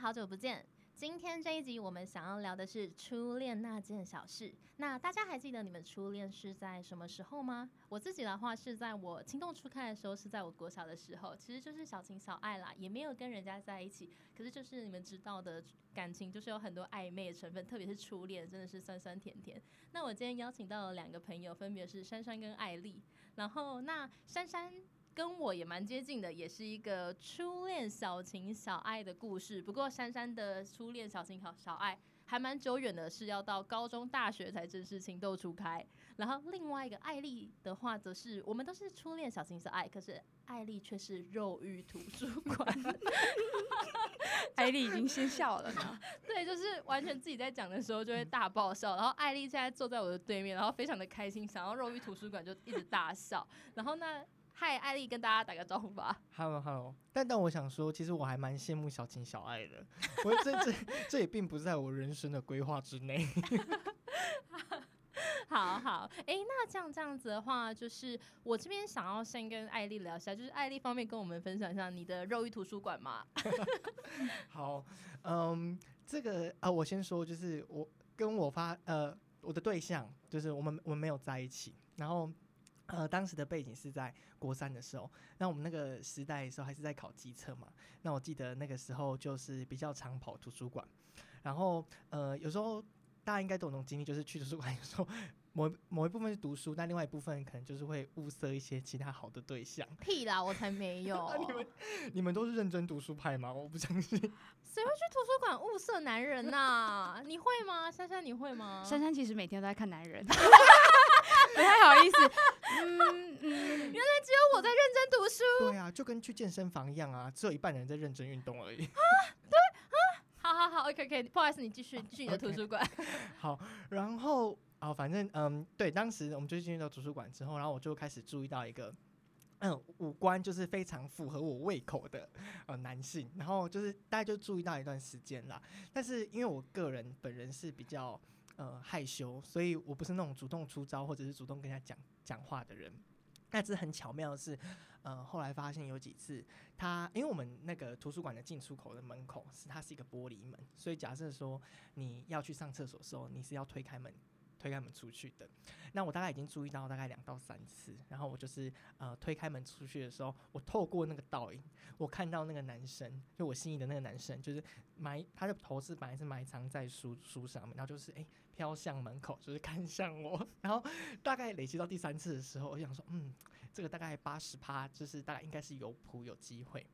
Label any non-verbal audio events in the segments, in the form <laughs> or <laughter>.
好久不见。今天这一集我们想要聊的是初恋那件小事。那大家还记得你们初恋是在什么时候吗？我自己的话是在我情窦初开的时候，是在我国小的时候，其实就是小情小爱啦，也没有跟人家在一起。可是就是你们知道的感情，就是有很多暧昧的成分，特别是初恋，真的是酸酸甜甜。那我今天邀请到了两个朋友，分别是珊珊跟艾丽。然后那珊珊。跟我也蛮接近的，也是一个初恋小情小爱的故事。不过珊珊的初恋小情小小爱还蛮久远的，是要到高中大学才正式情窦初开。然后另外一个艾丽的话，则是我们都是初恋小情小爱，可是艾丽却是肉欲图书馆。艾丽已经先笑了。对，就是完全自己在讲的时候就会大爆笑。然后艾丽现在坐在我的对面，然后非常的开心，想要肉欲图书馆就一直大笑。然后那。嗨，艾丽，跟大家打个招呼吧。Hello，Hello。但但我想说，其实我还蛮羡慕小情小爱的。我这这这也并不在我人生的规划之内。好 <laughs> 好，哎，那这样这样子的话，就是我这边想要先跟艾丽聊一下，就是艾丽方面跟我们分享一下你的肉欲图书馆吗？<laughs> 好，嗯，这个啊，我先说，就是我跟我发呃我的对象，就是我们我们没有在一起，然后。呃，当时的背景是在国三的时候，那我们那个时代的时候还是在考机测嘛。那我记得那个时候就是比较常跑图书馆，然后呃，有时候大家应该都有那种经历，就是去图书馆 <laughs> 有时候某某一部分是读书，但另外一部分可能就是会物色一些其他好的对象。屁啦，我才没有！<laughs> 你们你们都是认真读书派吗？我不相信。<laughs> 谁会去图书馆物色男人呐？你会吗？珊珊你会吗？珊珊其实每天都在看男人。不太好意思，<laughs> 嗯嗯，原来只有我在认真读书。对啊，就跟去健身房一样啊，只有一半人在认真运动而已。啊，对啊，好好好，OK OK，不好意思，你继续去你的图书馆。<laughs> 好，然后啊，反正嗯，对，当时我们就进入到图书馆之后，然后我就开始注意到一个，嗯，五官就是非常符合我胃口的呃男性，然后就是大家就注意到一段时间啦。但是因为我个人本人是比较。呃，害羞，所以我不是那种主动出招或者是主动跟他讲讲话的人。但是很巧妙的是，呃，后来发现有几次，他因为我们那个图书馆的进出口的门口是它是一个玻璃门，所以假设说你要去上厕所的时候，你是要推开门。推开门出去的，那我大概已经注意到大概两到三次，然后我就是呃推开门出去的时候，我透过那个倒影，我看到那个男生，就我心仪的那个男生，就是埋他的头是本来是埋藏在书书上面，然后就是哎飘向门口，就是看向我，<laughs> 然后大概累积到第三次的时候，我想说，嗯，这个大概八十趴，就是大概应该是有谱有机会。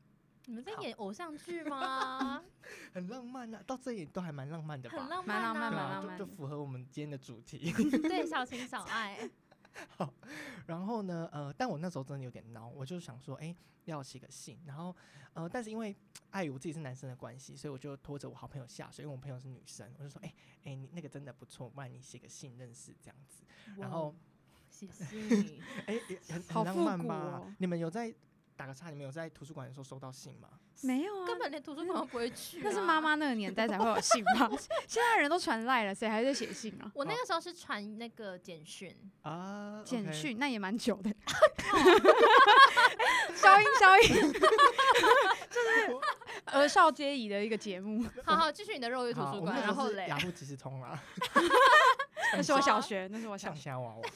你们在演偶像剧吗？<laughs> 很浪漫啊，到这里都还蛮浪漫的吧？很浪漫，浪漫，浪漫，就符合我们今天的主题。<laughs> 对，小情小爱。<laughs> 好，然后呢，呃，但我那时候真的有点孬，我就想说，哎，要写个信，然后，呃，但是因为碍于我自己是男生的关系，所以我就拖着我好朋友下水，因为我朋友是女生，我就说，哎，哎，你那个真的不错，不然你写个信认识这样子。然后写信，哎，<laughs> 很很浪漫吧？你们有在？打个岔，你们有在图书馆的时候收到信吗？没有啊，根本连图书馆都不会去。那是妈妈那个年代才会有信吗？<laughs> 现在人都传赖了，谁还在写信啊？我那个时候是传那个简讯啊，简讯那也蛮久的。消音消音，<laughs> 就是儿少皆宜的一个节目。好好，继续你的肉欲图书馆，然后嘞，雅虎即时通啊。<laughs> <laughs> 那是我小学，那是我小学娃娃。<laughs>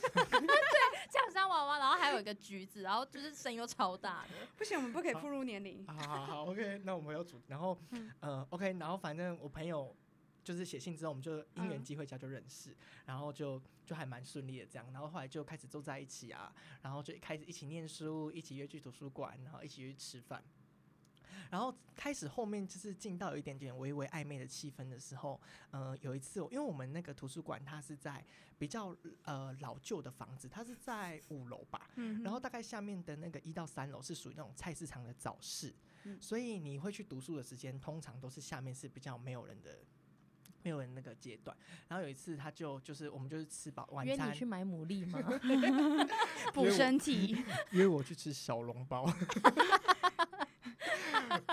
酱香娃娃，然后还有一个橘子，然后就是声音又超大的。<laughs> 不行，我们不可以步入年龄。好好好，OK，那我们要主，然后呃，OK，然后反正我朋友就是写信之后，我们就因缘机会下就认识，然后就就还蛮顺利的这样，然后后来就开始坐在一起啊，然后就开始一起念书，一起约去图书馆，然后一起去吃饭。然后开始后面就是进到有一点点微微暧昧的气氛的时候，呃，有一次，因为我们那个图书馆它是在比较呃老旧的房子，它是在五楼吧，嗯，然后大概下面的那个一到三楼是属于那种菜市场的早市，所以你会去读书的时间通常都是下面是比较没有人的，没有人那个阶段。然后有一次他就就是我们就是吃饱晚餐，约你去买牡蛎吗？<laughs> 补身体，约我去吃小笼包。<laughs> <laughs>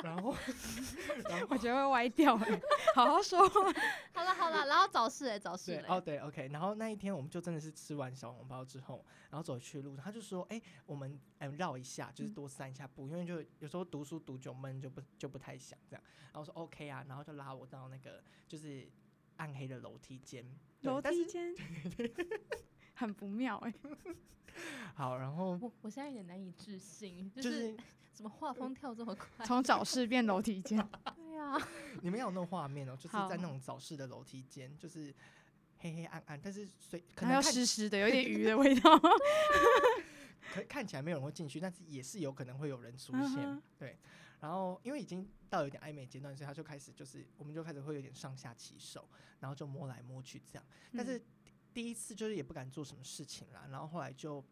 然后 <laughs> 然后我觉得会歪掉哎、好好说话。<laughs> 好了好了，然后早市哎，早市嘞，哦对 OK，然后那一天我们就真的是吃完小笼包之后，然后走去路上，他就说，哎、我们嗯绕一下，就是嗯。多散一下步，因为就有时候读书读久闷就不就不太想这样，然后我说 OK 啊，然后就拉我到那个就是暗黑的楼梯间，对楼梯间，<laughs> 很不妙哎、<laughs> 好，然后我我现在有点难以置信，就就是是怎么画风跳这么快？<laughs> 从早市变楼梯间，<laughs> 对啊，你们要有那种画面哦，就是在那种早市的楼梯间，就是黑黑暗暗，但是水可能要湿湿的，有点鱼的味道。可看起来没有人会进去，但是也是有可能会有人出现。嗯对，然后因为已经到有点暧昧阶段，所以他就开始就是我们就开始会有点上下其手，然后就摸来摸去这样。但是嗯第一次就是也不敢做什么事情啦，然后后来就。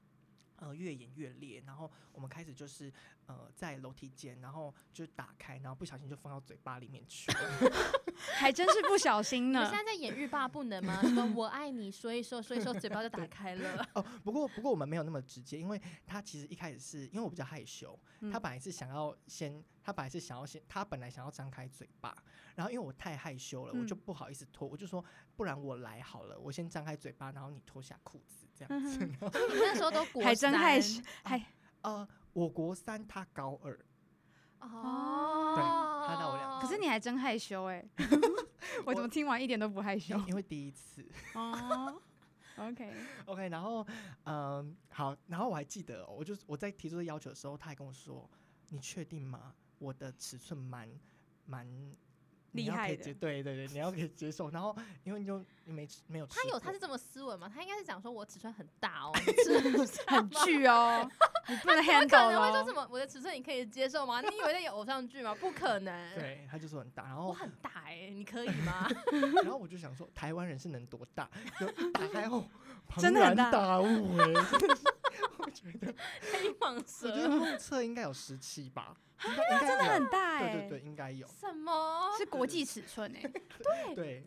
呃，越演越烈，然后我们开始就是呃在楼梯间，然后就打开，然后不小心就放到嘴巴里面去了。<laughs> 还真是不小心呢你现。在在演欲罢不能吗？<laughs> 什么我爱你，说一说，说一说，嘴巴就打开了。<laughs> 哦，不过不过我们没有那么直接，因为他其实一开始是因为我比较害羞，他嗯本来是想要先，他本来是想要先，他本来想要张开嘴巴，然后因为我太害羞了，我就嗯不好意思脱，我就说不然我来好了，我先张开嘴巴，然后你脱下裤子这样嗯子。<laughs> 你那时候都 <laughs> 国还真害羞，还呃，我国三，他高二，哦，对他大我两可是你还真害羞哎、<laughs> 我怎么听完一点都不害羞因因为第一次。哦。OK，OK，然后嗯，好，然后我还记得哦、我就我在提出这要求的时候，他还跟我说：“你确定吗？我的尺寸蛮蛮厉害的对对对，你要可以接受。然后因为你就你没没有吃他有他是这么斯文吗？他应该是讲说我尺寸很大哦，<laughs> 很巨哦，你不能 handle 可能会说什。么我的尺寸你可以接受吗？你以为在演偶像剧吗？不可能。，对，他就说很大，然后我很大哎、你可以吗？<laughs> 然后我就想说，台湾人是能多大？就打开后，<laughs> 庞真的很大然大物哎、真的是我觉得，黑蟒我觉得蛇？目测应该有十七吧，应该应该真的很大哎、对对对，应该有。什么？是国际尺寸哎、对，对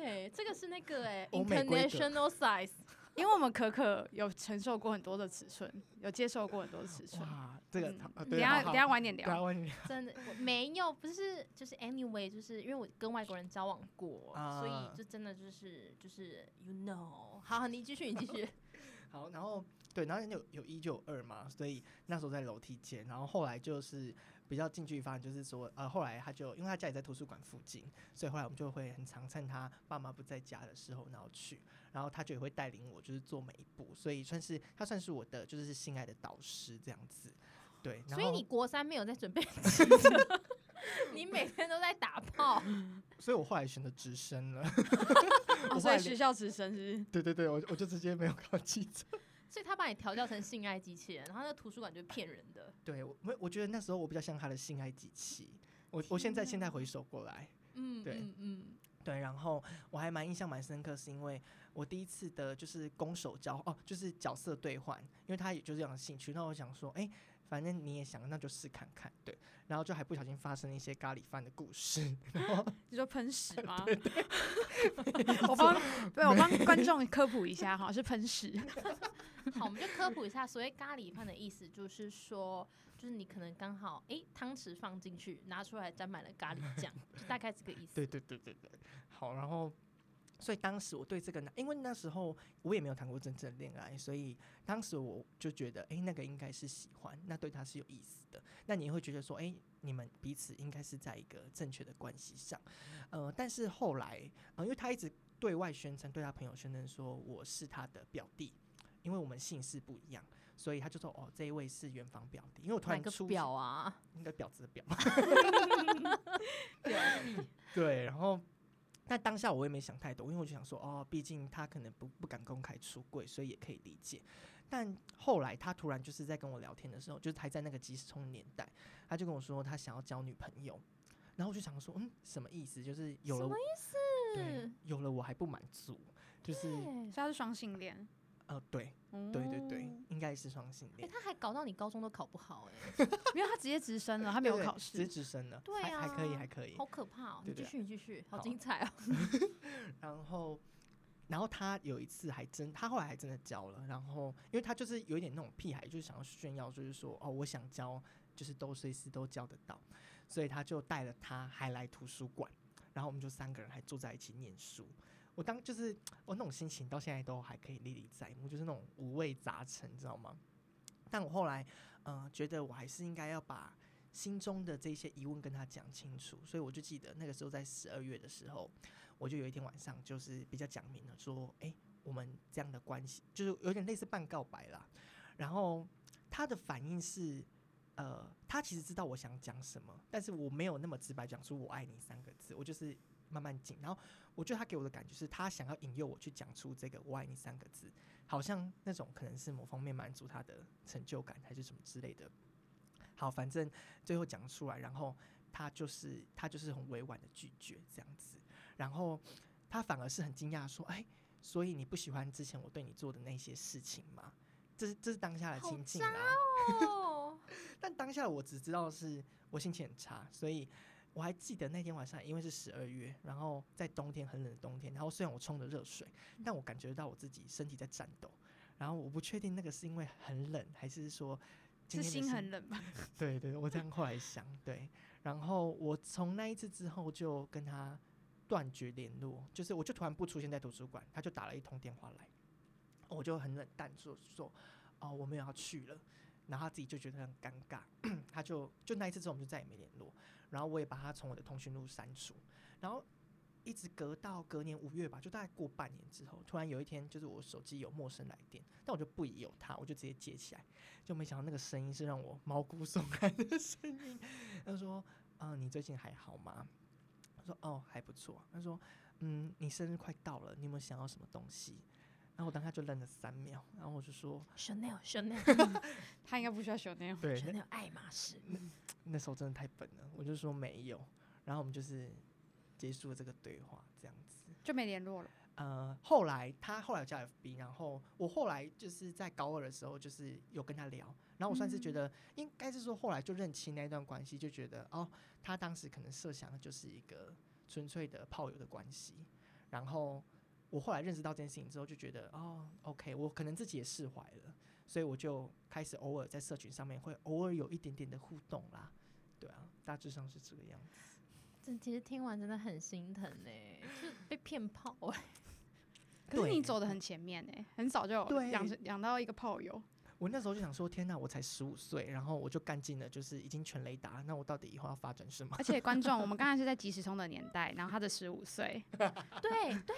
对，这个是那个哎、欧美规格 international size。因为我们可可有承受过很多的尺寸，有接受过很多的尺寸。哇，这个等下等下晚点对啊，聊。晚点聊。真的我没有，不是就是 anyway，就是因为我跟外国人交往过，所以啊就真的就是就是 you know。好，你继续，你继续。<laughs> 好，然后对，然后有有一就有二嘛，所以那时候在楼梯间，然后后来就是比较近距离发展，就是说呃，后来他就因为他家里在图书馆附近，所以后来我们就会很常趁他爸妈不在家的时候，然后去，然后他就也会带领我，就是做每一步，所以算是他算是我的就是心爱的导师这样子。对，所以你国三没有在准备 <laughs> 你每天都在打炮。<laughs> 所以我后来选择直升了。<laughs> 哦所以学校直升是对对对，我我就直接没有考汽车。所以他把你调教成性爱机器人，然后那个图书馆就是骗人的。对我，我我觉得那时候我比较像他的性爱机器。我我现在现在回首过来，嗯，对嗯嗯，对，然后我还蛮印象蛮深刻，是因为我第一次的就是攻守交哦，就是角色兑换，因为他也就是这样的兴趣，那我想说，哎、反正你也想，那就试看看，对，然后就还不小心发生了一些咖喱饭的故事，<laughs> 然后你说喷屎吗？<laughs> <laughs> 我帮对我帮观众科普一下哈，是喷屎。好，我们就科普一下，所谓咖喱饭的意思就是说，就是你可能刚好哎汤匙放进去，拿出来沾满了咖喱酱，就大概这个意思。对对对对对，好，然后。所以当时我对这个男，因为那时候我也没有谈过真正的恋爱，所以当时我就觉得，哎、那个应该是喜欢，那对他是有意思的。那你也会觉得说，哎、你们彼此应该是在一个正确的关系上。呃，但是后来，呃，因为他一直对外宣称，对他朋友宣称说我是他的表弟，因为我们姓氏不一样，所以他就说，哦，这一位是远房表弟。因为我突然出表啊？应该婊子的婊。<laughs> 表 <laughs> 对，然后但当下我也没想太多，因为我就想说，哦，毕竟他可能不不敢公开出柜，所以也可以理解。但后来他突然就是在跟我聊天的时候，就是还在那个即时通年代，他就跟我说他想要交女朋友，然后我就想说，嗯，什么意思？就是有了我，什么意思？对，有了我还不满足，就是对所以他是双性恋。呃，对，对对对哦，应该是双性哎、恋，他还搞到你高中都考不好、哎，没有他直接直升了，他没有考对对直接。直升了，对还还可以，啊还可以。好可怕哦、你继续，你继续，好好精彩哦、<laughs> <laughs> 然后，然后他有一次还真，他后来还真的教了。然后，因为他就是有一点那种屁孩，就是想要炫耀，就是说哦，我想教，就是都随时都教得到。所以他就带了他还来图书馆，然后我们就三个人还坐在一起念书。我当就是我那种心情到现在都还可以历历在目，就是那种五味杂陈，你知道吗？但我后来，呃，觉得我还是应该要把心中的这些疑问跟他讲清楚，所以我就记得那个时候在十二月的时候，我就有一天晚上就是比较讲明了，说，诶，我们这样的关系就是有点类似半告白啦。然后他的反应是，呃，他其实知道我想讲什么，但是我没有那么直白讲出“我爱你”三个字，我就是慢慢紧。然后我觉得他给我的感觉是他想要引诱我去讲出这个“我爱你”三个字，好像那种可能是某方面满足他的成就感，还是什么之类的。好，反正最后讲出来，然后他就是他就是很委婉的拒绝这样子，然后他反而是很惊讶说：“哎，所以你不喜欢之前我对你做的那些事情吗？”这是这是当下的心境啊。哦，<laughs> 但当下我只知道是我心情很差，所以我还记得那天晚上，因为是十二月，然后在冬天很冷的冬天，然后虽然我冲着热水，但我感觉到我自己身体在颤抖，然后我不确定那个是因为很冷，还是说今是天的心很冷吧？<laughs> 对对，我这样后来想，对，然后我从那一次之后就跟他断绝联络，就是我就突然不出现在图书馆，他就打了一通电话来，我就很冷淡说说哦我没有要去了，然后他自己就觉得很尴尬，<clears throat> 他就就那一次之后我们就再也没联络，然后我也把他从我的通讯录删除，然后一直隔到隔年五月吧，就大概过半年之后，突然有一天就是我手机有陌生来电，但我就不疑有他，我就直接接起来，就没想到那个声音是让我毛骨悚然的声音。他说：“嗯、你最近还好吗？”他说：“哦，还不错。”他说：“嗯，你生日快到了，你有没有想要什么东西？”然后我当下就愣了三秒，然后我就说 <laughs> Chanel Chanel <laughs> 他应该不需要 Chanel，对，Chanel 爱马仕，那时候真的太笨了。”我就说没有，然后我们就是结束了这个对话，这样子。就没联络了。呃，后来他后来有加 FB，然后我后来就是在高二的时候，就是有跟他聊，然后我算是觉得应该是说后来就认清那段关系，就觉得哦，他当时可能设想的就是一个纯粹的炮友的关系，然后我后来认识到这件事情之后，就觉得哦，OK，我可能自己也释怀了，所以我就开始偶尔在社群上面会偶尔有一点点的互动啦，对啊，大致上是这个样子。这其实听完真的很心疼呢，就被骗炮哎。可是你走的很前面哎、很早就对养成养到一个炮友，我那时候就想说，天呐，我才十五岁，然后我就干尽了，就是已经全雷达，那我到底以后要发展什么？<laughs> 而且观众，我们刚才是在即时通的年代，然后他的十五岁，<laughs> 对对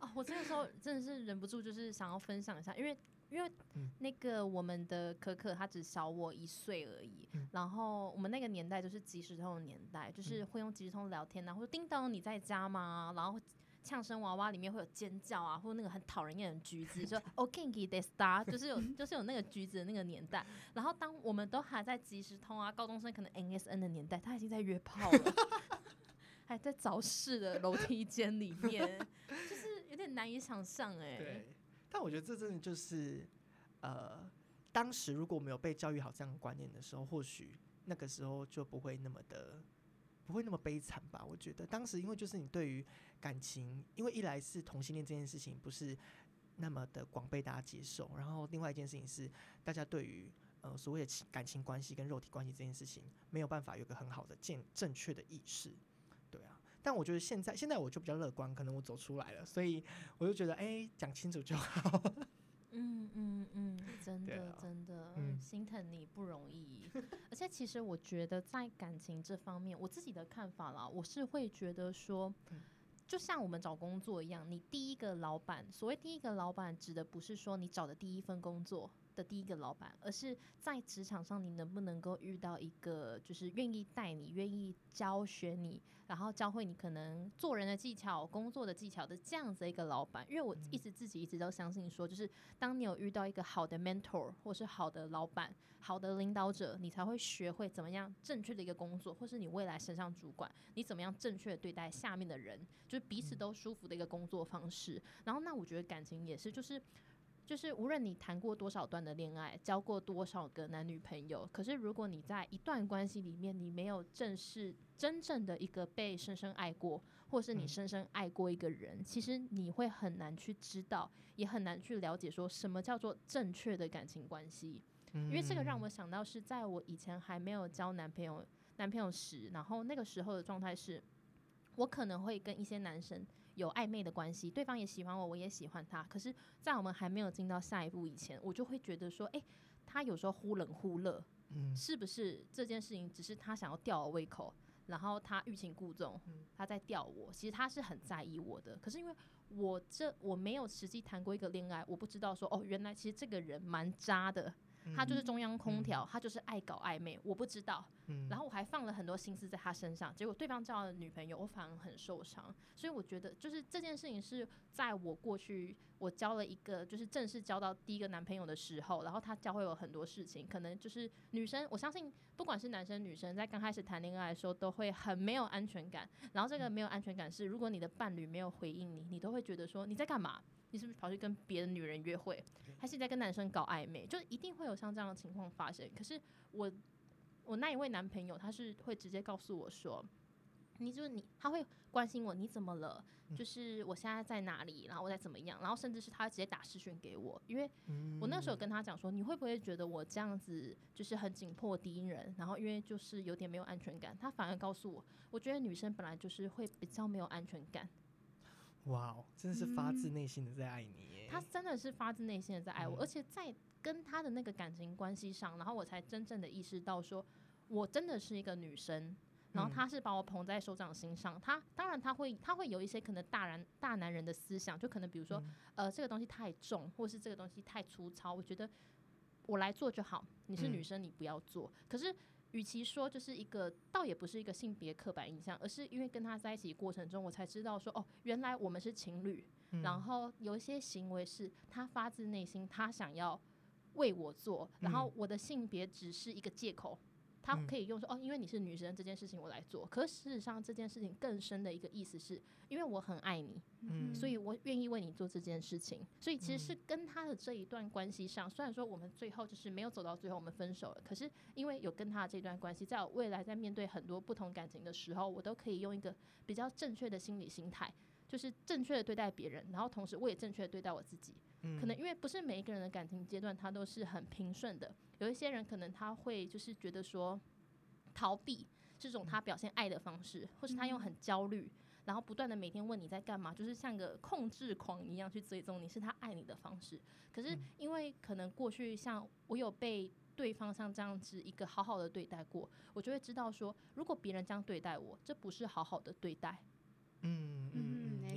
哦，我这个时候真的是忍不住，就是想要分享一下，因为因为嗯那个我们的可可她只小我一岁而已，嗯然后我们那个年代就是即时通的年代，就是会用即时通聊天啊，或者叮咚你在家吗？然后。呛声娃娃里面会有尖叫啊，或者那个很讨人厌的橘子，说 “OK d e s t a 就是有 <laughs> 就是有那个橘子的那个年代。然后当我们都还在即时通啊，高中生可能 NSN 的年代，他已经在约炮了，<laughs> 还在早市的楼梯间里面，就是有点难以想象哎、对，但我觉得这真的就是，呃，当时如果没有被教育好这样的观念的时候，或许那个时候就不会那么的，不会那么悲惨吧？我觉得当时因为就是你对于感情，因为一来是同性恋这件事情不是那么的广被大家接受，然后另外一件事情是大家对于呃所谓的情感情关系跟肉体关系这件事情没有办法有个很好的正正确的意识，对啊。但我觉得现在现在我就比较乐观，可能我走出来了，所以我就觉得哎，讲清楚就好。<laughs> 嗯嗯嗯，真的、啊真的、嗯心疼你不容易。<laughs> 而且其实我觉得在感情这方面，我自己的看法啦，我是会觉得说嗯。就像我们找工作一样，你第一个老板，所谓第一个老板，指的不是说你找的第一份工作的第一个老板，而是在职场上你能不能够遇到一个就是愿意带你、愿意教学你，然后教会你可能做人的技巧、工作的技巧的这样子一个老板。因为我一直自己一直都相信说，就是当你有遇到一个好的 mentor 或是好的老板、好的领导者，你才会学会怎么样正确的一个工作，或是你未来升上主管，你怎么样正确的对待下面的人，就是彼此都舒服的一个工作方式。然后，那我觉得感情也是，就是。就是无论你谈过多少段的恋爱，交过多少个男女朋友，可是如果你在一段关系里面，你没有正式真正的一个被深深爱过，或是你嗯深深爱过一个人，其实你会很难去知道，也很难去了解说什么叫做正确的感情关系。因为这个让我嗯想到是在我以前还没有交男朋友。男朋友时，然后那个时候的状态是，我可能会跟一些男生有暧昧的关系，对方也喜欢我，我也喜欢他。可是，在我们还没有进到下一步以前，我就会觉得说，诶，他有时候忽冷忽热，嗯是不是这件事情只是他想要吊我胃口，然后他欲擒故纵，嗯他在吊我，其实他是很在意我的。可是因为我这我没有实际谈过一个恋爱，我不知道说哦，原来其实这个人蛮渣的，他就是中央空调，他就是爱搞暧昧，我不知道。嗯然后我还放了很多心思在他身上，结果对方交了女朋友，我反而很受伤。所以我觉得，就是这件事情是在我过去我交了一个就是正式交到第一个男朋友的时候，然后他教会我很多事情，可能就是女生，我相信不管是男生女生，在刚开始谈恋爱的时候都会很没有安全感。然后这个没有安全感是，如果你的伴侣没有回应你，你都会觉得说你在干嘛？你是不是跑去跟别的女人约会，还是你在跟男生搞暧昧？就一定会有像这样的情况发生。可是我我那一位男朋友，他是会直接告诉我说，你就是你，他会关心我，你怎么了？就是我现在在哪里，然后我在怎么样，然后甚至是他直接打视讯给我，因为我那时候跟他讲说，你会不会觉得我这样子就是很紧迫敌人？然后因为就是有点没有安全感，他反而告诉我，我觉得女生本来就是会比较没有安全感，哇哦，真的是发自嗯内心的在爱你耶。他真的是发自内心的在爱我，嗯而且在跟他的那个感情关系上，然后我才真正的意识到说，我真的是一个女生。然后嗯他是把我捧在手掌心上，他当然他会他会有一些可能大男大男人的思想，就可能比如说、嗯呃这个东西太重，或是这个东西太粗糙，我觉得我来做就好，你是女嗯生你不要做。可是与其说就是一个，倒也不是一个性别刻板印象，而是因为跟他在一起过程中，我才知道说哦，原来我们是情侣，嗯然后有一些行为是他发自内心，他想要为我做，然后嗯我的性别只是一个借口。他嗯可以用说哦，因为你是女生这件事情我来做，可事实上这件事情更深的一个意思是，因为我很爱你，嗯所以我愿意为你做这件事情。所以其实是跟他的这一段关系上，虽然说我们最后就是没有走到最后，我们分手了，可是因为有跟他的这段关系，在我未来在面对很多不同感情的时候，我都可以用一个比较正确的心理心态。就是正确的对待别人，然后同时我也正确的对待我自己。嗯可能因为不是每一个人的感情阶段他都是很平顺的，有一些人可能他会就是觉得说逃避这种他表现爱的方式，或是他用很焦虑，然后不断的每天问你在干嘛，就是像个控制狂一样去追踪你，是他爱你的方式。可是因为可能过去像我有被对方像这样子一个好好的对待过，我就会知道说，如果别人这样对待我，这不是好好的对待。嗯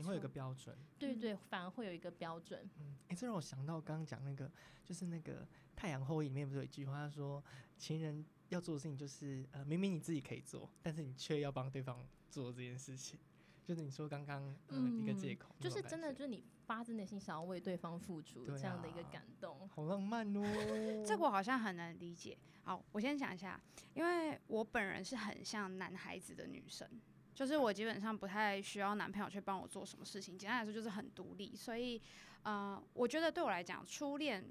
会有一个标准。对对，反而会有一个标准。嗯，哎、这让我想到刚刚讲那个，就是那个《太阳后裔》里面不是有一句话，他说情人要做的事情就是，呃，明明你自己可以做，但是你却要帮对方做这件事情，就是你说刚刚嗯一个借口，就是真的就是你发自内心想要为对方付出对这样的一个啊感动。好浪漫哦。<laughs> 这个我好像很难理解。好，我先讲一下，因为我本人是很像男孩子的女生，就是我基本上不太需要男朋友去帮我做什么事情，简单来说就是很独立。所以，呃，我觉得对我来讲，初恋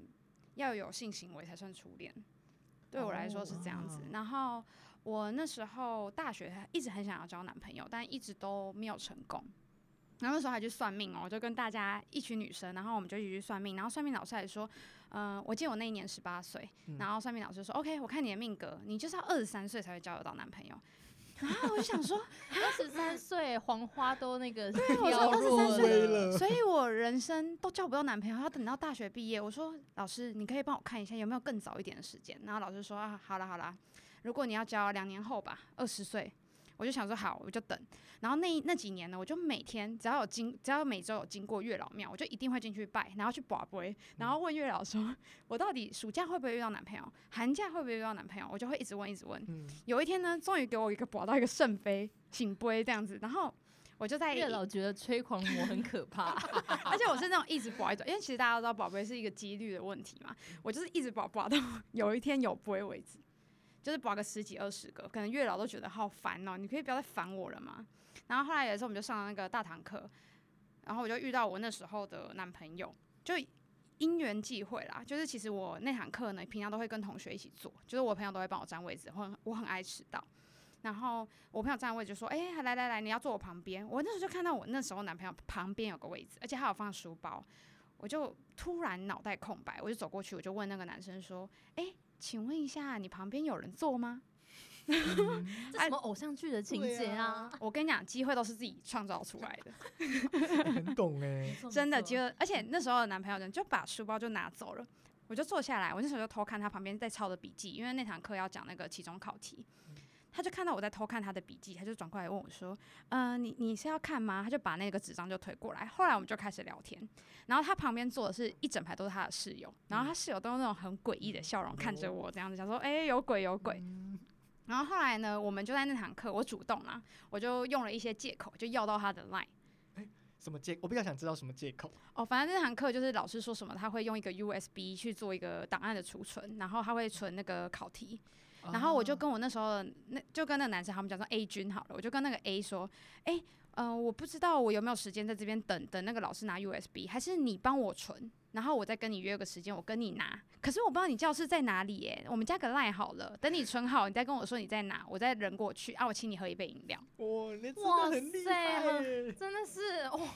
要有性行为才算初恋。对我来说是这样子。哦然后我那时候大学一直很想要交男朋友，但一直都没有成功。然后那时候还去算命哦，我就跟大家一群女生，然后我们就一起去算命。然后算命老师还说，嗯、我记得我那一年十八岁，嗯然后算命老师说，OK，我看你的命格，你就是要二十三岁才会交得到男朋友。然后我就想说，<laughs> 二十三岁，黄花都那个 <laughs> 对我说二十三岁所以我人生都交不到男朋友，要等到大学毕业。我说老师，你可以帮我看一下有没有更早一点的时间。然后老师说啊，好了好了，如果你要交两年后吧，二十岁。我就想说好，我就等。然后那那几年呢，我就每天只要有经，只要每周有经过月老庙，我就一定会进去拜，然后去卜杯，然后问月老说，<laughs> 我到底暑假会不会遇到男朋友，寒假会不会遇到男朋友，我就会一直问一直问。嗯，有一天呢，终于给我一个卜到一个圣杯醒杯这样子，然后我就在月老觉得吹狂魔很可怕，<laughs> 而且我是那种一直保一种，因为其实大家都知道宝贝是一个几率的问题嘛，我就是一直保保到有一天有不会为止，就是保个十几二十个，可能月老都觉得好烦哦、你可以不要再烦我了吗？然后后来有一次我们就上了那个大堂课，然后我就遇到我那时候的男朋友，就因缘际会啦，就是其实我那堂课呢，平常都会跟同学一起坐，就是我朋友都会帮我占位置，我很我很爱迟到。然后我朋友占位就说：“哎、来来来，你要坐我旁边。”我那时候就看到我那时候男朋友旁边有个位置，而且还有放书包，我就突然脑袋空白，我就走过去，我就问那个男生说：“哎、请问一下，你旁边有人坐吗？”嗯 <laughs> 这什么偶像剧的情节啊？我跟你讲，机会都是自己创造出来的，<laughs> 很懂哎、真的机没错会。而且那时候的男朋友呢，就把书包就拿走了。我就坐下来，我那时候就偷看他旁边在抄的笔记，因为那堂课要讲那个期中考题。他就看到我在偷看他的笔记，他就转过来问我说：“呃，你你是要看吗？”他就把那个纸张就推过来。后来我们就开始聊天，然后他旁边坐的是一整排都是他的室友，然后他室友都用那种很诡异的笑容看着我，这样子想说：“哎、有鬼有鬼。”嗯然后后来呢，我们就在那堂课，我主动啦，我就用了一些借口，就要到他的 line。什么借？我比较想知道什么借口。哦，反正那堂课就是老师说什么，他会用一个 USB 去做一个档案的储存，然后他会存那个考题。然后我就哦跟我那时候那就跟那个男生他们讲说 A 君好了，我就跟那个 A 说，哎、呃，我不知道我有没有时间在这边等等那个老师拿 USB，还是你帮我存，然后我再跟你约个时间，我跟你拿。可是我不知道你教室在哪里耶，我们加个 line 好了，等你存好，你再跟我说你在哪，我再人过去啊，我请你喝一杯饮料。哇，你真的很厉塞害很耶！真的是哇，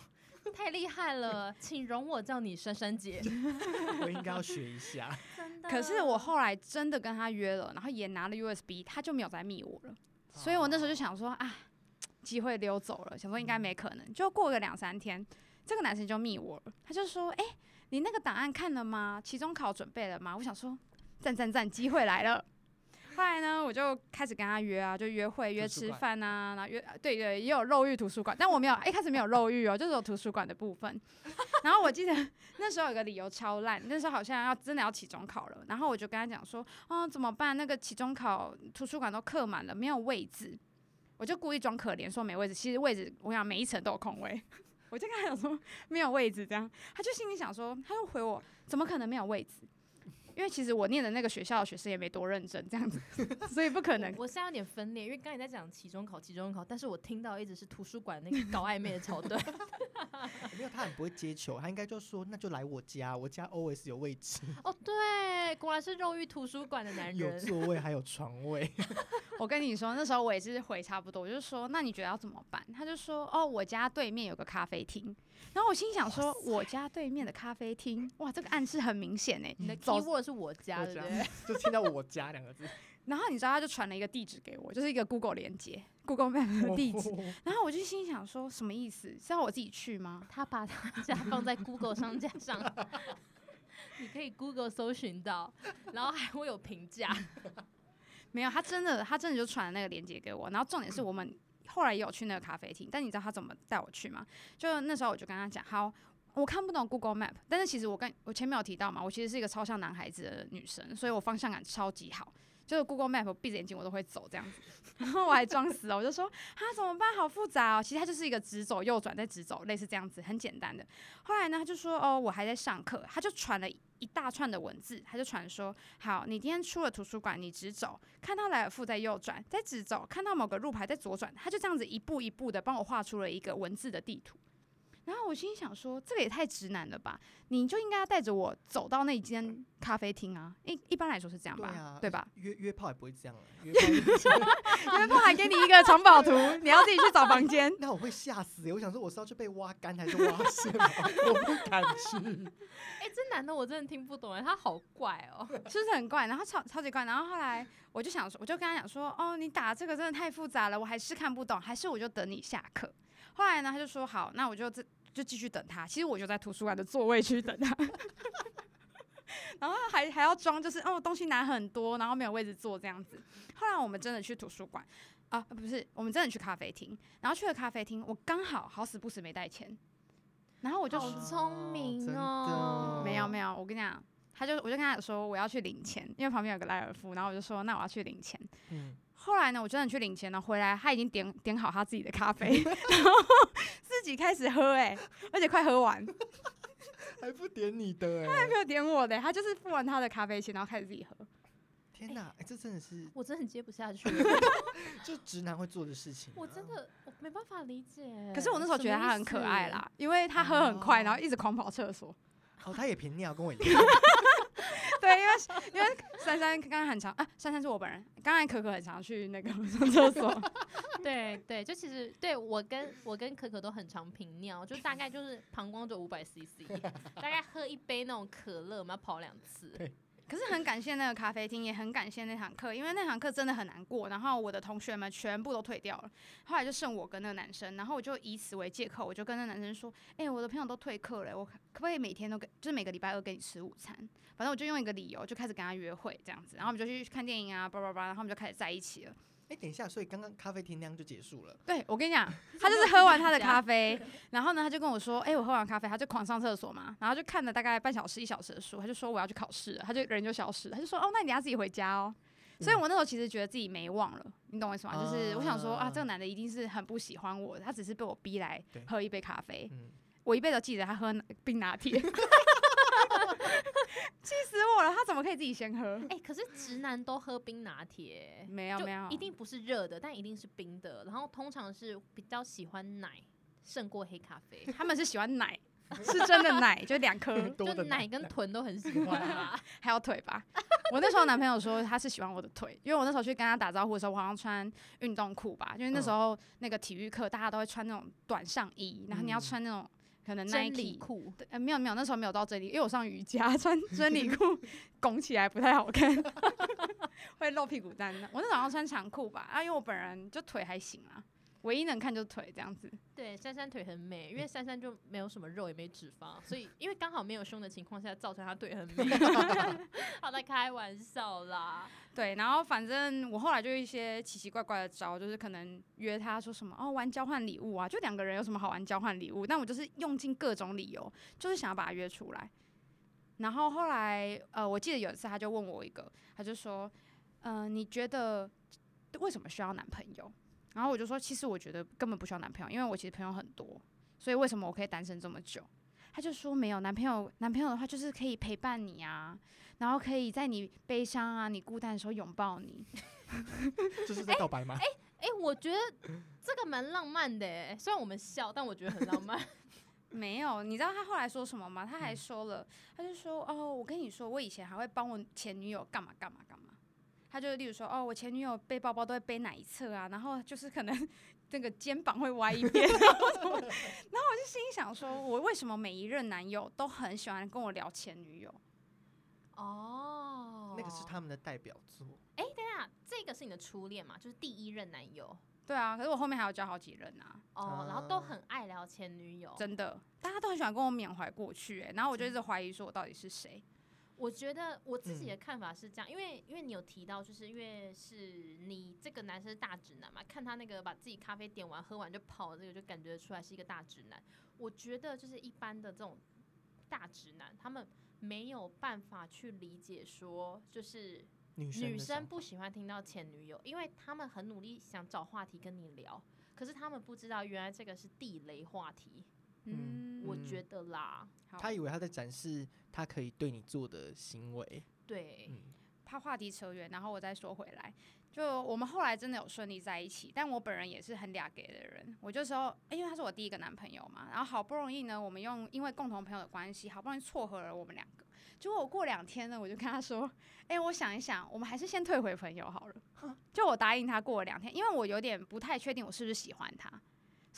<laughs> 太厉害了，请容我叫你珊珊姐。<laughs> 我应该要学一下。真的。可是我后来真的跟他约了，然后也拿了 USB，他就没有再密我了。所以我那时候就想说，啊，机会溜走了，想说应该没可能。就过个两三天，这个男生就密我了，他就说，哎、你那个档案看了吗？期中考准备了吗？我想说，赞赞赞，机会来了。后来呢，我就开始跟他约啊，就约会、约吃饭啊，然后约对对，也有肉欲图书馆，但我没有一开始没有肉欲哦，就是有图书馆的部分。然后我记得 <laughs> 那时候有个理由超烂，那时候好像要真的要期中考了，然后我就跟他讲说，哦怎么办？那个期中考图书馆都客满了，没有位置。我就故意装可怜说没位置，其实位置我想每一层都有空位。<laughs> 我就跟他讲说没有位置，这样他就心里想说，他就回我怎么可能没有位置？因为其实我念的那个学校的学生也没多认真，这样子，<laughs> 所以不可能我。我现在有点分裂，因为刚才在讲期中考、期中考，但是我听到一直是图书馆那个搞暧昧的桥段。<laughs> 没有，他很不会接球，他应该就说那就来我家，我家 always 有位置，哦，对，果然是肉欲图书馆的男人有。座位还有床位。<laughs> 我跟你说，那时候我也是回差不多，我就说那你觉得要怎么办？他就说哦，我家对面有个咖啡厅。然后我心想说，我家对面的咖啡厅，哇，这个暗示很明显哎。你的走 keyword 是我家，我家对不对？<laughs> 就听到我家两个字，<laughs> 然后你知道，他就传了一个地址给我，就是一个 Google 连接，Google Map 的地址。然后我就心想说，什么意思？是要我自己去吗？他把他家放在 Google 商家上，<laughs> 你可以 Google 搜寻到，然后还会有评价。没有，他真的，他真的就传了那个链接给我。然后重点是我们后来也有去那个咖啡厅，但你知道他怎么带我去吗？就那时候我就跟他讲，好，我看不懂 Google Map，但是其实我跟我前面有提到嘛，我其实是一个超像男孩子的女生，所以我方向感超级好。就是 Google Map，闭着眼睛我都会走这样子，然后我还装死哦，我就说啊怎么办，好复杂哦。其实它就是一个直走、右转再直走，类似这样子，很简单的。后来呢，他就说哦，我还在上课，他就传了一大串的文字，他就传说，好，你今天出了图书馆，你直走，看到莱尔富在右转，再直走，看到某个路牌在左转，他就这样子一步一步的帮我画出了一个文字的地图。然后我心里想说，这个也太直男了吧！你就应该要带着我走到那间咖啡厅啊，一一般来说是这样吧，对啊，对吧？？约约炮也不会这样啊，约 <laughs> 炮 <laughs> 约炮还给你一个藏宝图，你要自己去找房间。<laughs> 那我会吓死耶！我想说我是要去被挖干还是挖什么？我不敢去。哎、这男的我真的听不懂哎，他好怪哦。是不是很怪？然后超超级怪。然后后来我就想说，我就跟他讲说，哦，你打这个真的太复杂了，我还是看不懂，还是我就等你下课。后来呢，他就说好，那我就这就继续等他。其实我就在图书馆的座位区等他，<laughs> 然后还还要装就是哦东西拿很多，然后没有位置坐这样子。后来我们真的去图书馆啊，不是，我们真的去咖啡厅。然后去了咖啡厅，我刚好好死不死没带钱，然后我就好聪明哦没有没有，我跟你讲，他就我就跟他说我要去领钱，因为旁边有个莱尔夫，然后我就说那我要去领钱。嗯，后来呢，我真的去领钱了，回来他已经点点好他自己的咖啡，<laughs> 然后自己开始喝、欸，<laughs> 而且快喝完，还不点你的哎！没有点我的、他就是付完他的咖啡钱，然后开始自己喝。天哪，哎，这真的是我真的很接不下去了，<laughs> <laughs> 就直男会做的事情啊。我真的我没办法理解。可是我那时候觉得他很可爱。啦，因为他喝很快，哦然后一直狂跑厕所。哦，他也频尿，跟我一样。对，因为因为珊珊刚刚很常啊，珊珊是我本人，刚才可可很常去那个上厕所。<laughs> 对对，就其实对我跟我跟可可都很常频尿，就大概就是膀胱就五百 CC，大概喝一杯那种可乐，我们要跑两次。可是很感谢那个咖啡厅，也很感谢那堂课，因为那堂课真的很难过。然后我的同学们全部都退掉了，后来就剩我跟那个男生。然后我就以此为借口，我就跟那男生说：“哎、我的朋友都退课了，我可不可以每天都给，就是每个礼拜二跟你吃午餐？反正我就用一个理由，就开始跟他约会这样子。然后我们就去看电影啊，叭叭叭，然后我们就开始在一起了。哎、等一下，所以刚刚咖啡厅那样就结束了。对我跟你讲，<laughs> 他就是喝完他的咖啡，然后呢，他就跟我说：“哎、我喝完咖啡，他就狂上厕所嘛，然后就看了大概半小时一小时的书，他就说我要去考试了，他就人就消失了，他就说哦，那你等下自己回家哦。所以我那时候其实觉得自己没忘了，你懂我意思吗？就是我想说啊，啊这个男的一定是很不喜欢我的，他只是被我逼来喝一杯咖啡，嗯，我一辈子记得他喝冰拿铁，<laughs> <laughs> 气死我了！他怎么可以自己先喝？哎、可是直男都喝冰拿铁，没有没有，一定不是热的，但一定是冰的。然后通常是比较喜欢奶胜过黑咖啡，他们是喜欢奶，是真的奶，就两颗。就多的奶跟臀都很喜欢啊。<laughs> 还有腿吧。我那时候男朋友说他是喜欢我的腿，因为我那时候去跟他打招呼的时候，我好像穿运动裤吧，因为那时候那个体育课大家都会穿那种短上衣，然后你要嗯穿那种可能真理 Nike。裤，对呃，没有没有，那时候没有到这里，因为我上瑜伽穿 <laughs> 真理裤拱起来不太好看，<laughs> 会露屁股蛋。我那时候好像穿长裤吧，啊，因为我本人就腿还行啊，唯一能看就是腿这样子。对，珊珊腿很美，因为珊珊就没有什么肉也没脂肪，<laughs> 所以因为刚好没有胸的情况下，造成她腿很美。<laughs> 好在开玩笑啦。对，然后反正我后来就一些奇奇怪怪的招，就是可能约他说什么哦玩交换礼物啊，就两个人有什么好玩交换礼物，但我就是用尽各种理由，就是想要把他约出来。然后后来呃，我记得有一次他就问我一个，他就说，呃，你觉得为什么需要男朋友？然后我就说，其实我觉得根本不需要男朋友，因为我其实朋友很多，所以为什么我可以单身这么久？他就说没有男朋友，男朋友的话就是可以陪伴你啊，然后可以在你悲伤啊、你孤单的时候拥抱你。<laughs> 这是在告白吗？哎、我觉得这个蛮浪漫的哎，虽然我们笑，但我觉得很浪漫。<laughs> 没有，你知道他后来说什么吗？他还嗯说了，他就说哦，我跟你说，我以前还会帮我前女友干嘛干嘛干嘛。他就例如说，哦，我前女友背包包都会背哪一侧啊，然后就是可能这个肩膀会歪一边，然后什么，然后我就心里想说，我为什么每一任男友都很喜欢跟我聊前女友？哦，那个是他们的代表作。哎、等一下，这个是你的初恋嘛？就是第一任男友对啊，可是我后面还有交好几任啊，哦，然后啊都很爱聊前女友。真的，大家都很喜欢跟我缅怀过去、欸，然后我就一直怀疑说我到底是谁。我觉得我自己的嗯看法是这样，因为因为你有提到，就是因为是你这个男生是大直男嘛，看他那个把自己咖啡点完喝完就跑，这个就感觉出来是一个大直男。我觉得就是一般的这种大直男，他们没有办法去理解说，就是女生女生不喜欢听到前女友，因为他们很努力想找话题跟你聊，可是他们不知道原来这个是地雷话题。嗯，我嗯。觉得啦，好。他以为他在展示他可以对你做的行为。对，嗯，怕话题扯远，然后我再说回来，就我们后来真的有顺利在一起，但我本人也是很俩给的人，我就说，诶因为他是我第一个男朋友嘛，然后好不容易呢，我们用因为共同朋友的关系，好不容易撮合了我们两个，结果我过两天呢，我就跟他说，诶，我想一想，我们还是先退回朋友好了，<laughs> 就我答应他过了两天，因为我有点不太确定我是不是喜欢他，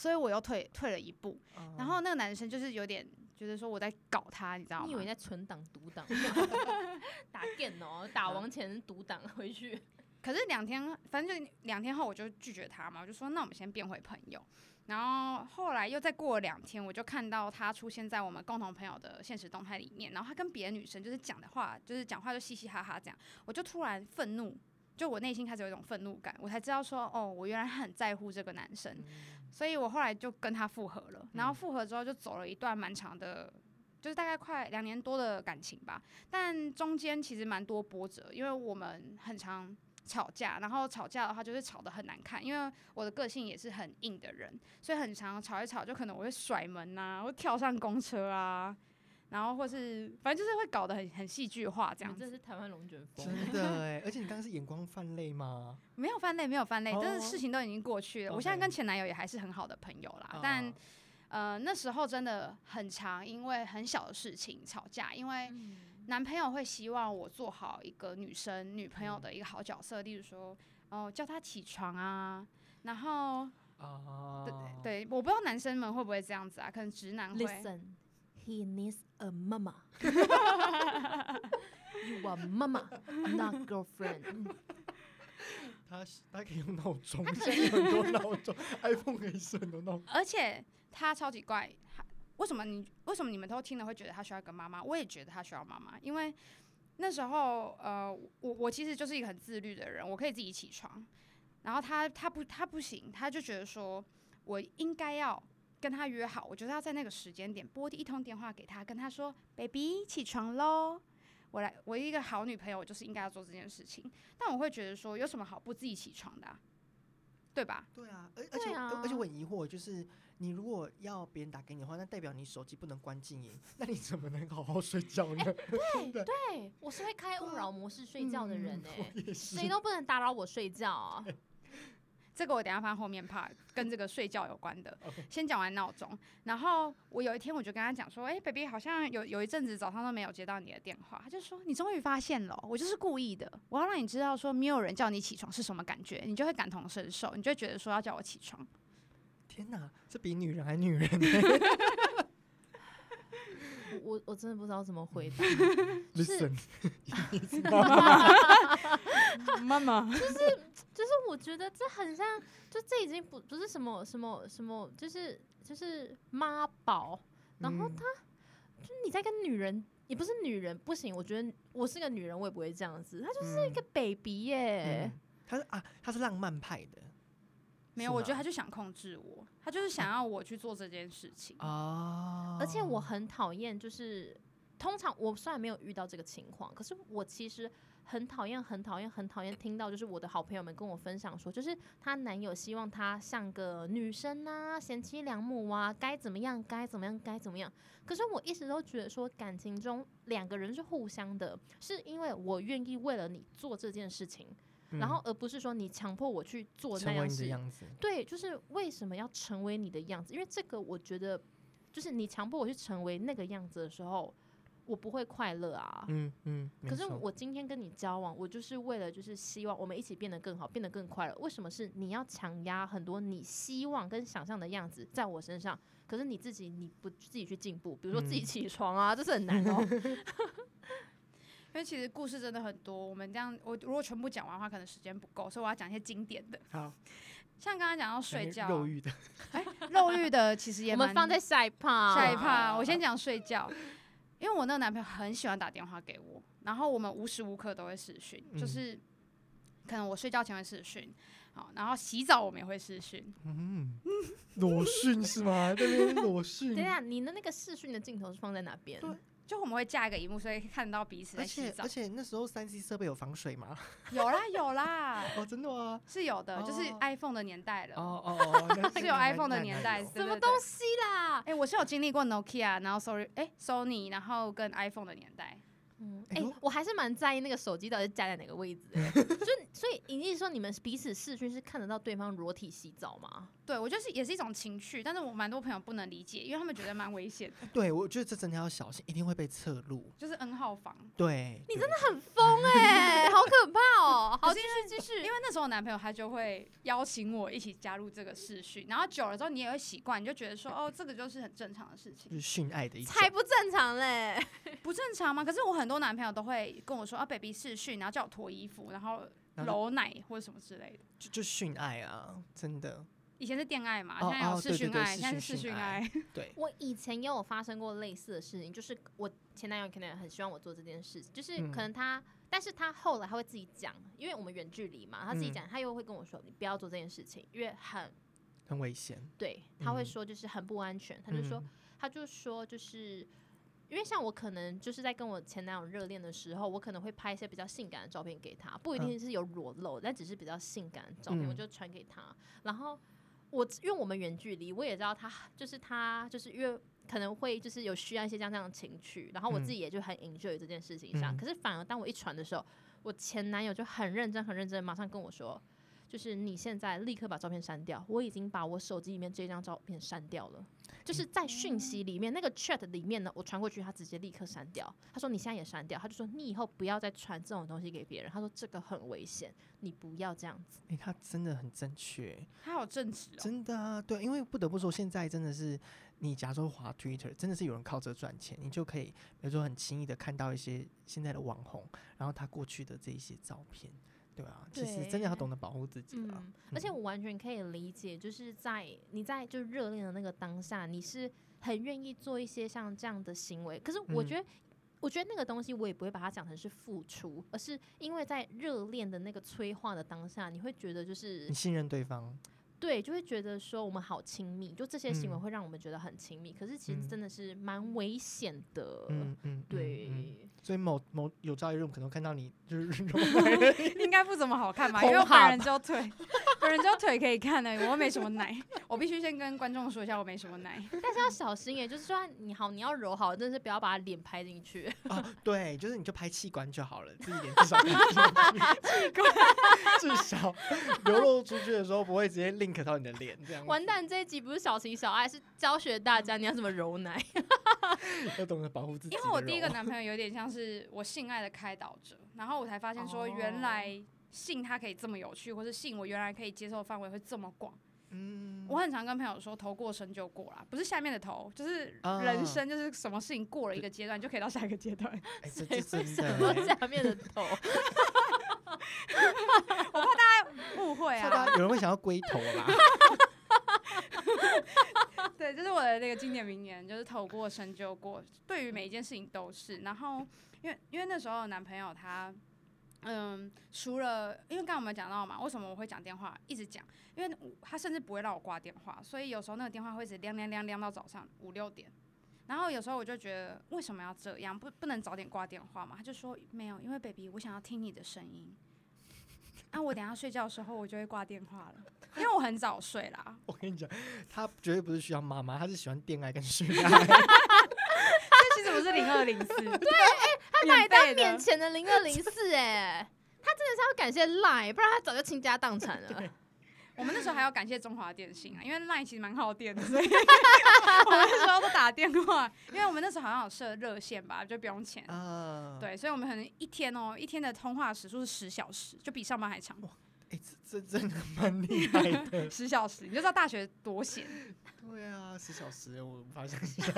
所以我又退退了一步，然后那个男生就是有点觉得说我在搞他，你知道吗？你以为在存档读档 <laughs> 打 game 哦，打王前读档回去。可是两天，反正就两天后我就拒绝他嘛，我就说那我们先变回朋友。然后后来又再过了两天，我就看到他出现在我们共同朋友的现实动态里面，然后他跟别的女生就是讲的话，就是讲话就嘻嘻哈哈这样，我就突然愤怒，就我内心开始有一种愤怒感，我才知道说哦，我原来很在乎这个男生，所以我后来就跟他复合了。然后复合之后就走了一段蛮长的。就是大概快两年多的感情吧，但中间其实蛮多波折，因为我们很常吵架，然后吵架的话就是吵得很难看，因为我的个性也是很硬的人，所以很常吵一吵就可能我会甩门呐、会跳上公车啊，然后或是反正就是会搞得很很戏剧化这这样。这是台湾龙卷风，真的哎，而且你刚刚是眼光泛泪吗？没有泛泪，没有泛泪，但哦是事情都已经过去了。我现在跟前男友也还是很好的朋友啦，但啊呃那时候真的很长，因为很小的事情吵架，因为嗯男朋友会希望我做好一个女生女朋友的一个好角色，例如说哦叫她起床啊，然后啊，对，我不知道男生们会不会这样子啊，可能直男会。Listen, he needs a mama。You are mama, not girlfriend。他他可以用闹钟，他可现在有很多闹钟，iPhone 可以设很多闹钟。而且他超级怪，他为什么你为什么你们都听了会觉得他需要一个妈妈？我也觉得他需要妈妈，因为那时候呃，我我其实就是一个很自律的人，我可以自己起床，然后他他不他不行，他就觉得说我应该要跟他约好，我觉得要在那个时间点拨一通电话给他，跟他说，baby 起床喽。我来，我一个好女朋友，我就是应该要做这件事情。但我会觉得说，有什么好不自己起床的、啊，对吧？对啊，而而且、啊而且我很疑惑，就是你如果要别人打给你的话，那代表你手机不能关静音，<laughs> 那你怎么能好好睡觉呢？对 <laughs> 对，我是会开勿扰模式睡觉的人嗯哎、我也是谁都不能打扰我睡觉啊！这个我等下放后面怕跟这个睡觉有关的。<laughs> 先讲完闹钟，然后我有一天我就跟他讲说，哎、b a b y 好像有有一阵子早上都没有接到你的电话，他就说你终于发现了哦，我就是故意的，我要让你知道说没有人叫你起床是什么感觉，你就会感同身受，你就会觉得说要叫我起床。天哪，这比女人还女人我 <laughs> 我我真的不知道怎么回答。！<laughs> Listen，<laughs> 妈妈，就是就是我觉得这很像，就这已经不不是什么什么什么，就是就是妈宝，然后嗯他、就你在跟女人，也不是女人不行，我觉得我是个女人，我也不会这样子，他就是一个 baby 耶、嗯他是啊，他是浪漫派的没有，我觉得他就想控制我，他就是想要我去做这件事情。啊，而且我很讨厌，就是通常我虽然没有遇到这个情况，可是我其实很讨厌、很讨厌、很讨厌听到，就是我的好朋友们跟我分享说，就是她男友希望她像个女生啊，贤妻良母啊，该怎么样，该怎么样，该怎么样。可是我一直都觉得说，感情中两个人是互相的，是因为我愿意为了你做这件事情，然后而不是说你强迫我去做那样事。样子，对，就是为什么要成为你的样子？因为这个我觉得，就是你强迫我去成为那个样子的时候，我不会快乐啊。嗯嗯，没可是我今天跟你交往，我就是为了就是希望我们一起变得更好，变得更快乐。为什么是你要强压很多你希望跟想象的样子在我身上？可是你自己你不自己去进步，比如说自己嗯起床啊，这是很难哦。<laughs> 因为其实故事真的很多，我们这样我如果全部讲完的话，可能时间不够，所以我要讲一些经典的，好像刚刚讲到睡觉，点肉欲的，哎，肉欲的其实也蛮我们放在下一趴，下一趴，我先讲睡觉，因为我那个男朋友很喜欢打电话给我，然后我们无时无刻都会视讯，嗯就是可能我睡觉前会视讯，好，然后洗澡我们也会视讯，嗯，裸讯是吗？这边裸讯 <laughs> 等一，下，你的那个视讯的镜头是放在哪边？对就我们会架一个荧幕，所以看到彼此而在洗澡且而。且那时候三 C 设备有防水吗？有啦 <laughs> 有啦，哦，真的吗？是有的，就是哦 iPhone 的年代了。哦哦哦，那 <laughs> 是有 iPhone 的那年代那有什么东西啦？哎、我是有经历过 Nokia，然后 Sorry，哎、Sony，然后跟 iPhone 的年代。嗯，哎、哎我我还是蛮在意那个手机到底是架在哪个位置的。<laughs> 就所以你意思说你们彼此视讯是看得到对方裸体洗澡吗？对我就是也是一种情趣，但是我蛮多朋友不能理解，因为他们觉得蛮危险的，对，我觉得这真的要小心，一定会被侧录。就是 N 号房。对，你真的很疯哎、<laughs> 好可怕哦、<laughs> 好，继续继续。因为那时候我男朋友他就会邀请我一起加入这个视讯，然后久了之后你也会习惯，你就觉得说哦，这个就是很正常的事情就，是训爱的一种。才不正常嘞！不正常吗？可是我很多男朋友都会跟我说啊，baby 试训，然后叫我脱衣服，然后揉奶或者什么之类的。就就训爱啊，真的。以前是恋爱嘛，哦现在有哦对对视讯爱，现在是视讯讯爱爱。<laughs> 对，我以前也有发生过类似的事情，就是我前男友可能很希望我做这件事情，就是嗯可能他，但是他后来他会自己讲，因为我们远距离嘛，他自己嗯讲，他又会跟我说你不要做这件事情，因为很很危险。对，他会嗯说就是很不安全，他就说嗯他就说就是。因为像我可能就是在跟我前男友热恋的时候，我可能会拍一些比较性感的照片给他，不一定是有裸露，但只是比较性感的照片，我嗯就传给他。然后我因为我们远距离，我也知道他就是他就是因为可能会就是有需要一些这样这样的情趣，然后我嗯自己也就很 enjoy 这件事情上。嗯可是反而当我一传的时候，我前男友就很认真很认真，马上跟我说。就是你现在立刻把照片删掉，我已经把我手机里面这张照片删掉了。就是在讯息里面那个 chat 里面呢，我传过去，他直接立刻删掉。他说你现在也删掉，他就说你以后不要再传这种东西给别人。他说这个很危险，你不要这样子。哎、他真的很正确，他好正直哦。真的啊，对，因为不得不说，现在真的是你假如说滑 Twitter，真的是有人靠这赚钱，你就可以，比如说很轻易的看到一些现在的网红，然后他过去的这一些照片，对啊，其实真的要懂得保护自己啊。嗯，而且我完全可以理解，就是在你在就热恋的那个当下，你是很愿意做一些像这样的行为。可是我嗯觉得，我觉得那个东西我也不会把它讲成是付出，而是因为在热恋的那个催化的当下，你会觉得就是你信任对方，对，就会觉得说我们好亲密，就这些行为嗯会让我们觉得很亲密。可是其实嗯真的是蛮危险的。嗯嗯，嗯对。嗯所以某某有朝一日我们可能看到你就是 <laughs> <laughs> 应该不怎么好看吧？红因为我本好人只本人只有腿可以看的，我又没什么奶。我必须先跟观众说一下，我没什么奶。但是要小心耶，就是说你好，你要揉好，真的是不要把脸拍进去。啊，对，就是你就拍器官就好了，自己脸至少拍 <laughs> 器官，<laughs> 至少流露出去的时候不会直接 link 到你的脸，这样完蛋，这一集不是小情小爱，是教学大家你要怎么揉奶。<laughs> 要懂得保护自己。因为我第一个男朋友有点像是我性爱的开导者，然后我才发现说，原哦来性它可以这么有趣，或是信我原来可以接受范围会这么广。嗯，我很常跟朋友说，头过身就过啦，不是下面的头，就是啊人生，就是什么事情过了一个阶段，就可以到下一个阶段。哎，这谁这真会什的么欸，下面的头？<laughs> 我怕大家误会啊，家有人会想要龟头啦。<laughs> 对，这是我的那个经典名言，就是头过身就过，对于每一件事情都是。然后，因为因为那时候男朋友他，嗯，除了因为刚刚我们讲到嘛，为什么我会讲电话，一直讲，因为他甚至不会让我挂电话，所以有时候那个电话会一直亮亮亮亮到早上五六点。然后有时候我就觉得为什么要这样？不不能早点挂电话嘛？他就说没有，因为 baby 我想要听你的声音。啊，我等下睡觉的时候我就会挂电话了，因为我很早睡啦。<laughs> 我跟你讲，他绝对不是需要妈妈，他是喜欢恋爱跟睡 <laughs> 爱。不是零二零四，<laughs> 对，<laughs> 他买当面前的零二零四，哎，他真的是要感谢赖，不然他早就倾家荡产了。我们那时候还要感谢中华电信啊，因为 LINE 其实蛮耗电的，所以 <laughs> 我们那时候都打电话，因为我们那时候好像有设热线吧，就不用钱。啊，，对，所以我们可能一天哦，一天的通话时数是十小时，就比上班还长。哎，这这真的蛮厉害的。<laughs> 十小时，你就知道大学多闲。对啊，十小时我无法想象。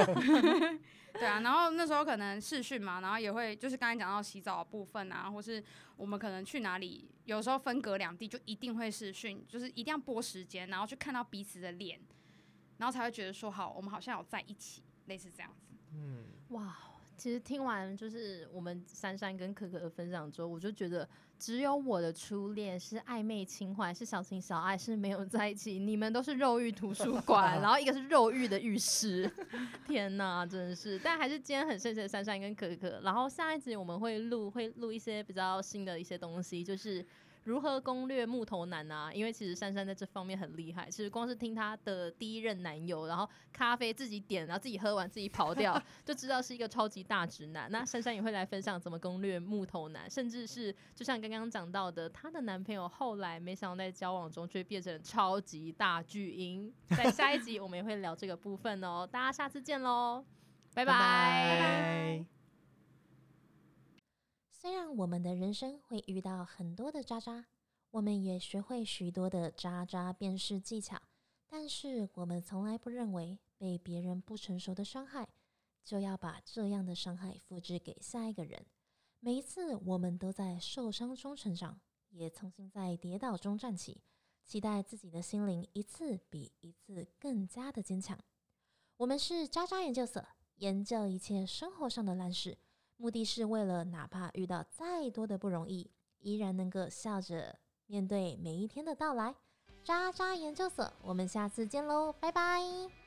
<laughs> 对啊，然后那时候可能试训嘛，然后也会就是刚才讲到洗澡的部分啊，或是我们可能去哪里，有时候分隔两地就一定会试训，就是一定要拨时间，然后去看到彼此的脸，然后才会觉得说好，我们好像有在一起，类似这样子。嗯，哇，其实听完就是我们珊珊跟可可的分享之后，我就觉得只有我的初恋是暧昧情怀，是小情小爱，是没有在一起。你们都是肉欲图书馆，<laughs> 然后一个是肉欲的浴室。<laughs> 天哪，真的是！但还是今天很谢谢珊珊跟可可。然后下一集我们会录会录一些比较新的一些东西，就是。如何攻略木头男啊？因为其实珊珊在这方面很厉害，其实光是听她的第一任男友，然后咖啡自己点，然后自己喝完自己跑掉，<laughs> 就知道是一个超级大直男。那珊珊也会来分享怎么攻略木头男，甚至是就像刚刚讲到的，她的男朋友后来没想到在交往中却变成超级大巨婴。在下一集我们也会聊这个部分哦，大家下次见喽，拜拜。拜。虽然我们的人生会遇到很多的渣渣，我们也学会许多的渣渣辨识技巧，但是我们从来不认为被别人不成熟的伤害，就要把这样的伤害复制给下一个人。每一次我们都在受伤中成长，也重新在跌倒中站起，期待自己的心灵一次比一次更加的坚强。我们是渣渣研究所，研究一切生活上的烂事。目的是为了哪怕遇到再多的不容易，依然能够笑着面对每一天的到来。渣渣研究所，我们下次见喽，拜拜。